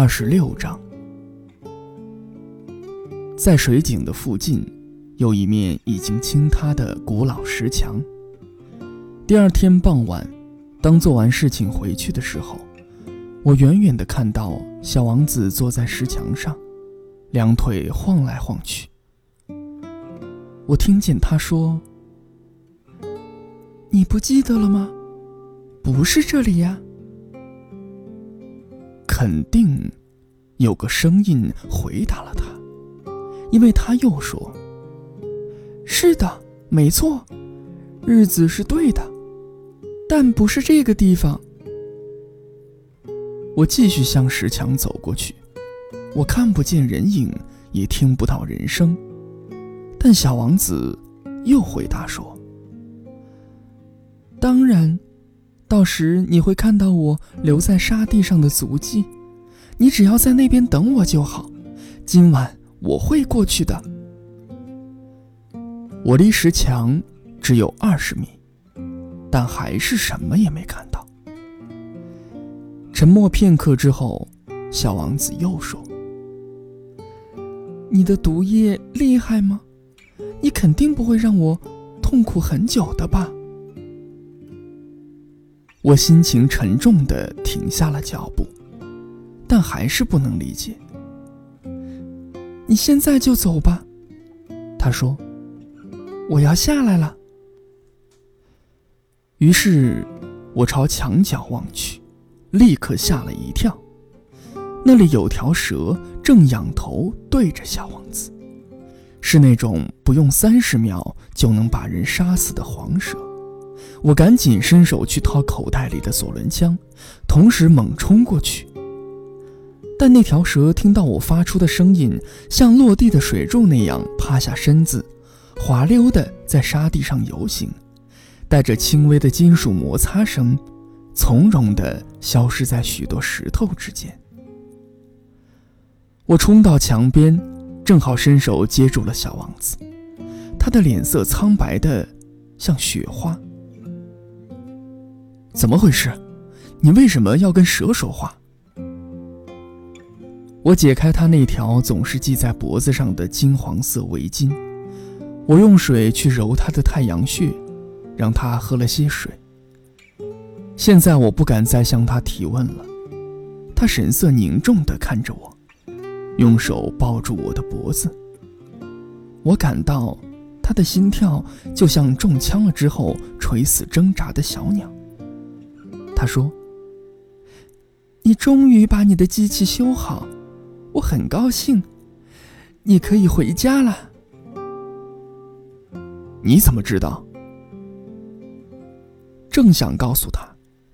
二十六章，在水井的附近，有一面已经倾塌的古老石墙。第二天傍晚，当做完事情回去的时候，我远远的看到小王子坐在石墙上，两腿晃来晃去。我听见他说：“你不记得了吗？不是这里呀。”肯定有个声音回答了他，因为他又说：“是的，没错，日子是对的，但不是这个地方。”我继续向石墙走过去，我看不见人影，也听不到人声，但小王子又回答说：“当然。”到时你会看到我留在沙地上的足迹，你只要在那边等我就好。今晚我会过去的。我离石墙只有二十米，但还是什么也没看到。沉默片刻之后，小王子又说：“你的毒液厉害吗？你肯定不会让我痛苦很久的吧？”我心情沉重的停下了脚步，但还是不能理解。你现在就走吧，他说：“我要下来了。”于是，我朝墙角望去，立刻吓了一跳。那里有条蛇正仰头对着小王子，是那种不用三十秒就能把人杀死的黄蛇。我赶紧伸手去掏口袋里的左轮枪，同时猛冲过去。但那条蛇听到我发出的声音，像落地的水柱那样趴下身子，滑溜地在沙地上游行，带着轻微的金属摩擦声，从容地消失在许多石头之间。我冲到墙边，正好伸手接住了小王子，他的脸色苍白的像雪花。怎么回事？你为什么要跟蛇说话？我解开他那条总是系在脖子上的金黄色围巾，我用水去揉他的太阳穴，让他喝了些水。现在我不敢再向他提问了。他神色凝重地看着我，用手抱住我的脖子。我感到他的心跳就像中枪了之后垂死挣扎的小鸟。他说：“你终于把你的机器修好，我很高兴。你可以回家了。”你怎么知道？正想告诉他，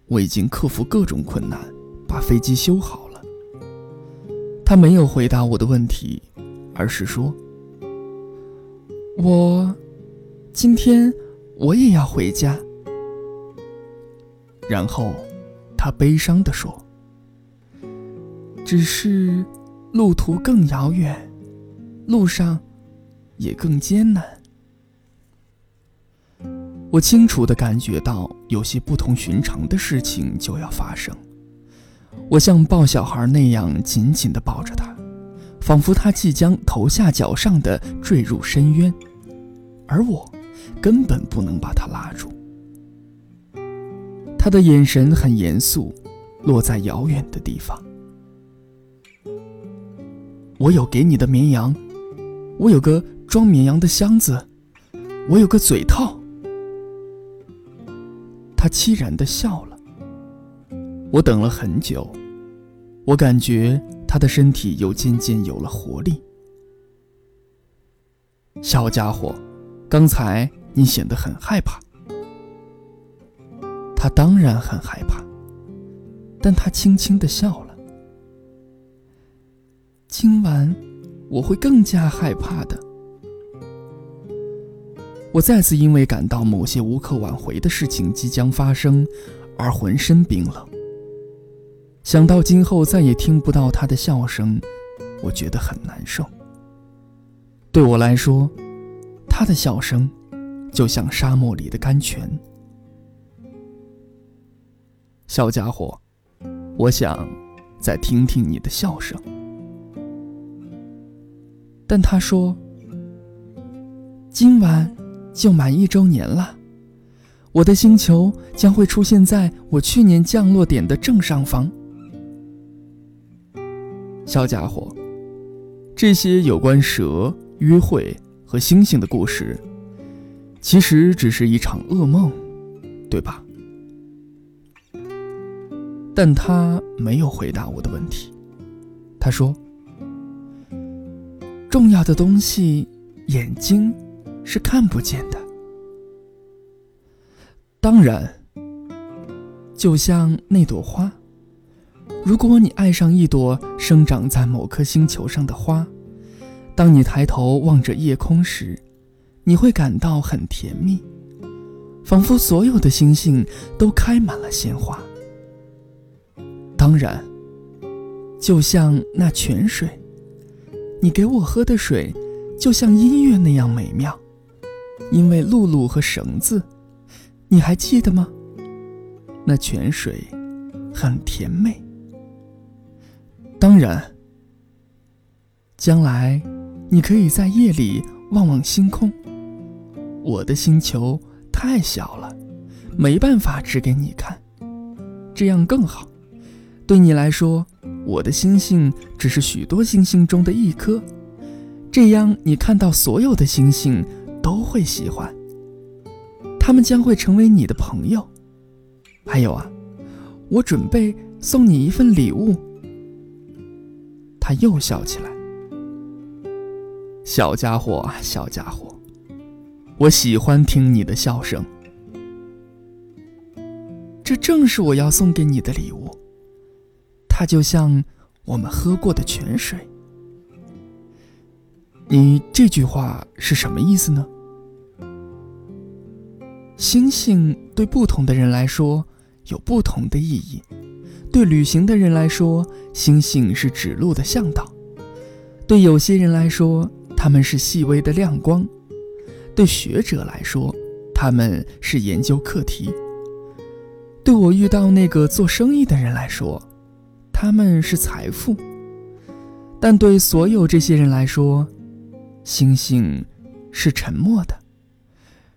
我已经克服各种困难，把飞机修好了。他没有回答我的问题，而是说：“我今天我也要回家。”然后，他悲伤地说：“只是路途更遥远，路上也更艰难。”我清楚地感觉到有些不同寻常的事情就要发生。我像抱小孩那样紧紧地抱着他，仿佛他即将头下脚上的坠入深渊，而我根本不能把他拉住。他的眼神很严肃，落在遥远的地方。我有给你的绵羊，我有个装绵羊的箱子，我有个嘴套。他凄然的笑了。我等了很久，我感觉他的身体又渐渐有了活力。小家伙，刚才你显得很害怕。他当然很害怕，但他轻轻的笑了。今晚我会更加害怕的。我再次因为感到某些无可挽回的事情即将发生，而浑身冰冷。想到今后再也听不到他的笑声，我觉得很难受。对我来说，他的笑声就像沙漠里的甘泉。小家伙，我想，再听听你的笑声。但他说：“今晚就满一周年了，我的星球将会出现在我去年降落点的正上方。”小家伙，这些有关蛇、约会和星星的故事，其实只是一场噩梦，对吧？但他没有回答我的问题。他说。重要的东西，眼睛是看不见的。当然，就像那朵花，如果你爱上一朵生长在某颗星球上的花，当你抬头望着夜空时，你会感到很甜蜜，仿佛所有的星星都开满了鲜花。当然，就像那泉水。你给我喝的水，就像音乐那样美妙，因为露露和绳子，你还记得吗？那泉水很甜美。当然，将来你可以在夜里望望星空。我的星球太小了，没办法指给你看，这样更好。对你来说。我的星星只是许多星星中的一颗，这样你看到所有的星星都会喜欢，他们将会成为你的朋友。还有啊，我准备送你一份礼物。他又笑起来，小家伙，小家伙，我喜欢听你的笑声。这正是我要送给你的礼物。它就像我们喝过的泉水。你这句话是什么意思呢？星星对不同的人来说有不同的意义。对旅行的人来说，星星是指路的向导；对有些人来说，他们是细微的亮光；对学者来说，他们是研究课题；对我遇到那个做生意的人来说，他们是财富，但对所有这些人来说，星星是沉默的。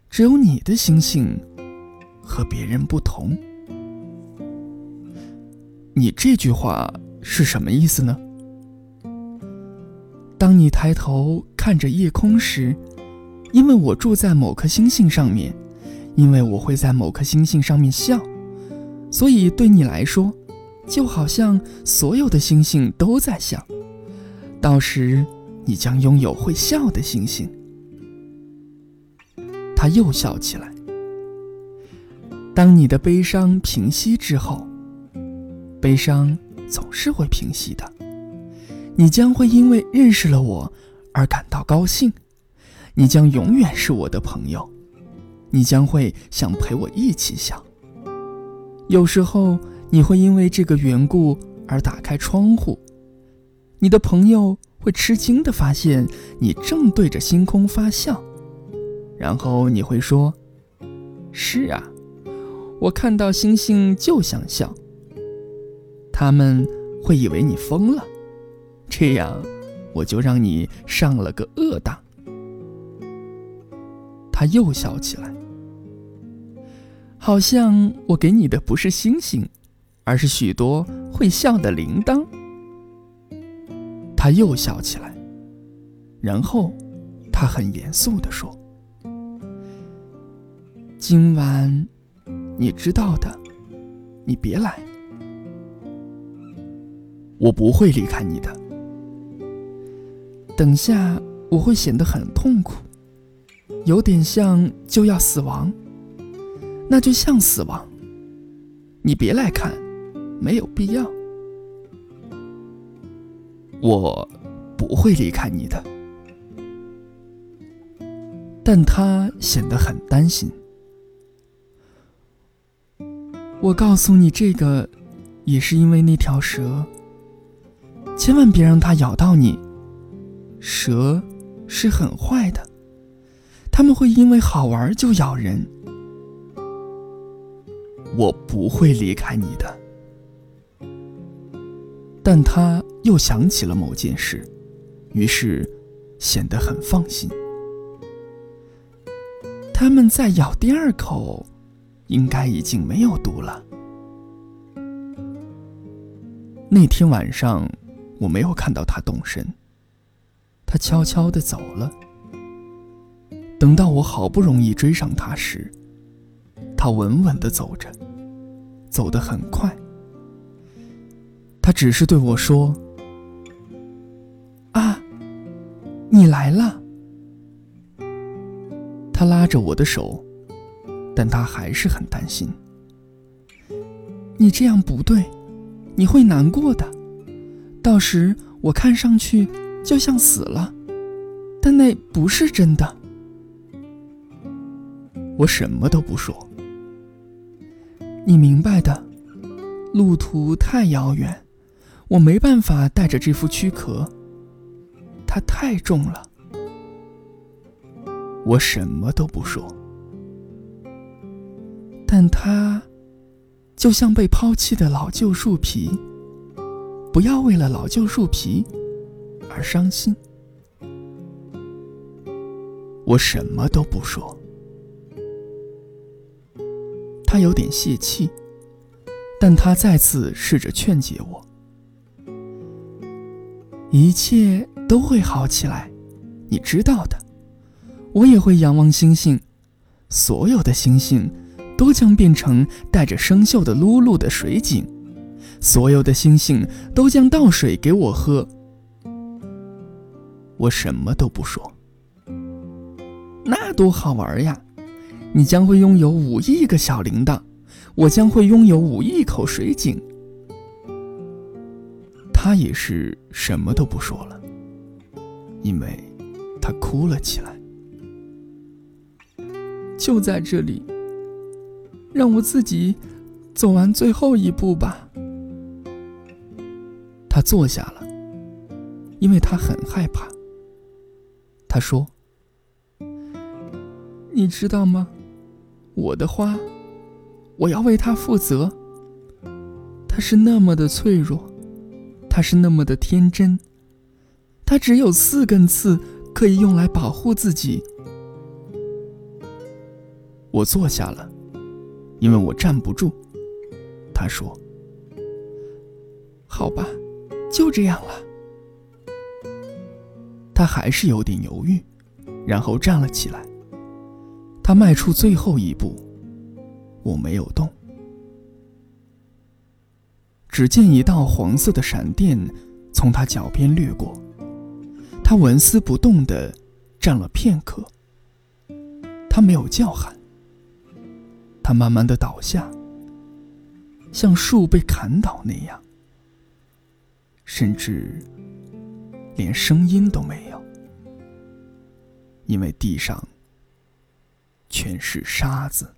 只有你的星星和别人不同。你这句话是什么意思呢？当你抬头看着夜空时，因为我住在某颗星星上面，因为我会在某颗星星上面笑，所以对你来说。就好像所有的星星都在笑，到时你将拥有会笑的星星。他又笑起来。当你的悲伤平息之后，悲伤总是会平息的，你将会因为认识了我而感到高兴，你将永远是我的朋友，你将会想陪我一起笑。有时候。你会因为这个缘故而打开窗户，你的朋友会吃惊地发现你正对着星空发笑，然后你会说：“是啊，我看到星星就想笑。”他们会以为你疯了，这样我就让你上了个恶当。他又笑起来，好像我给你的不是星星。而是许多会笑的铃铛。他又笑起来，然后他很严肃地说：“今晚，你知道的，你别来。我不会离开你的。等下我会显得很痛苦，有点像就要死亡。那就像死亡。你别来看。”没有必要，我不会离开你的。但他显得很担心。我告诉你这个，也是因为那条蛇。千万别让它咬到你。蛇是很坏的，他们会因为好玩就咬人。我不会离开你的。但他又想起了某件事，于是显得很放心。他们再咬第二口，应该已经没有毒了。那天晚上，我没有看到他动身，他悄悄的走了。等到我好不容易追上他时，他稳稳的走着，走得很快。他只是对我说：“啊，你来了。”他拉着我的手，但他还是很担心。你这样不对，你会难过的。到时我看上去就像死了，但那不是真的。我什么都不说。你明白的，路途太遥远。我没办法带着这副躯壳，它太重了。我什么都不说，但它就像被抛弃的老旧树皮。不要为了老旧树皮而伤心。我什么都不说。他有点泄气，但他再次试着劝解我。一切都会好起来，你知道的。我也会仰望星星，所有的星星都将变成带着生锈的露露的水井，所有的星星都将倒水给我喝。我什么都不说。那多好玩呀！你将会拥有五亿个小铃铛，我将会拥有五亿口水井。他也是什么都不说了，因为他哭了起来。就在这里，让我自己走完最后一步吧。他坐下了，因为他很害怕。他说：“你知道吗？我的花，我要为它负责。它是那么的脆弱。”他是那么的天真，他只有四根刺可以用来保护自己。我坐下了，因为我站不住。他说：“好吧，就这样了。”他还是有点犹豫，然后站了起来。他迈出最后一步，我没有动。只见一道黄色的闪电从他脚边掠过，他纹丝不动地站了片刻。他没有叫喊，他慢慢的倒下，像树被砍倒那样，甚至连声音都没有，因为地上全是沙子。